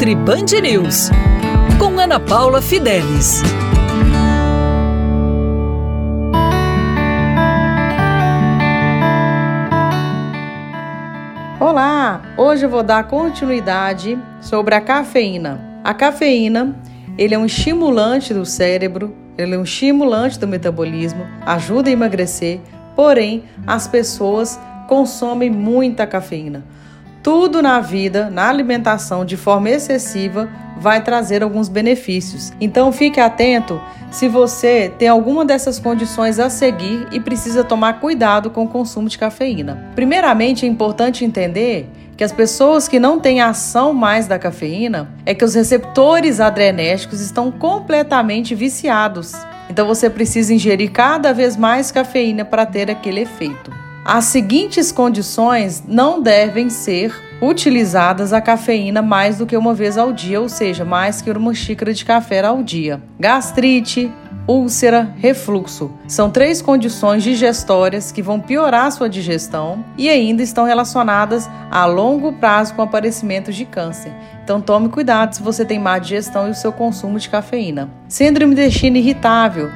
Nutri Band News, com Ana Paula Fidelis. Olá! Hoje eu vou dar continuidade sobre a cafeína. A cafeína, ele é um estimulante do cérebro, ele é um estimulante do metabolismo, ajuda a emagrecer, porém as pessoas consomem muita cafeína. Tudo na vida, na alimentação de forma excessiva, vai trazer alguns benefícios. Então fique atento se você tem alguma dessas condições a seguir e precisa tomar cuidado com o consumo de cafeína. Primeiramente, é importante entender que as pessoas que não têm ação mais da cafeína é que os receptores adrenérgicos estão completamente viciados. Então você precisa ingerir cada vez mais cafeína para ter aquele efeito. As seguintes condições não devem ser utilizadas a cafeína mais do que uma vez ao dia, ou seja, mais que uma xícara de café ao dia: gastrite, úlcera, refluxo. São três condições digestórias que vão piorar sua digestão e ainda estão relacionadas a longo prazo com aparecimento de câncer. Então tome cuidado se você tem má digestão e o seu consumo de cafeína. Síndrome de intestino irritável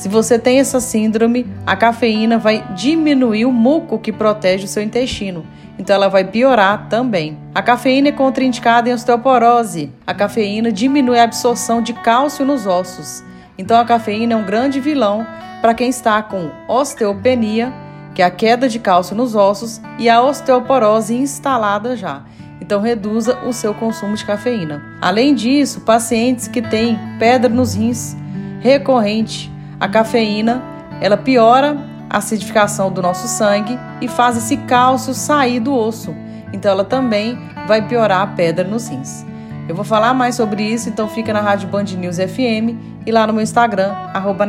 se você tem essa síndrome, a cafeína vai diminuir o muco que protege o seu intestino. Então ela vai piorar também. A cafeína é contraindicada em osteoporose. A cafeína diminui a absorção de cálcio nos ossos. Então a cafeína é um grande vilão para quem está com osteopenia, que é a queda de cálcio nos ossos, e a osteoporose instalada já. Então reduza o seu consumo de cafeína. Além disso, pacientes que têm pedra nos rins recorrente a cafeína, ela piora a acidificação do nosso sangue e faz esse cálcio sair do osso. Então ela também vai piorar a pedra nos rins. Eu vou falar mais sobre isso, então fica na Rádio Band News FM e lá no meu Instagram, arroba.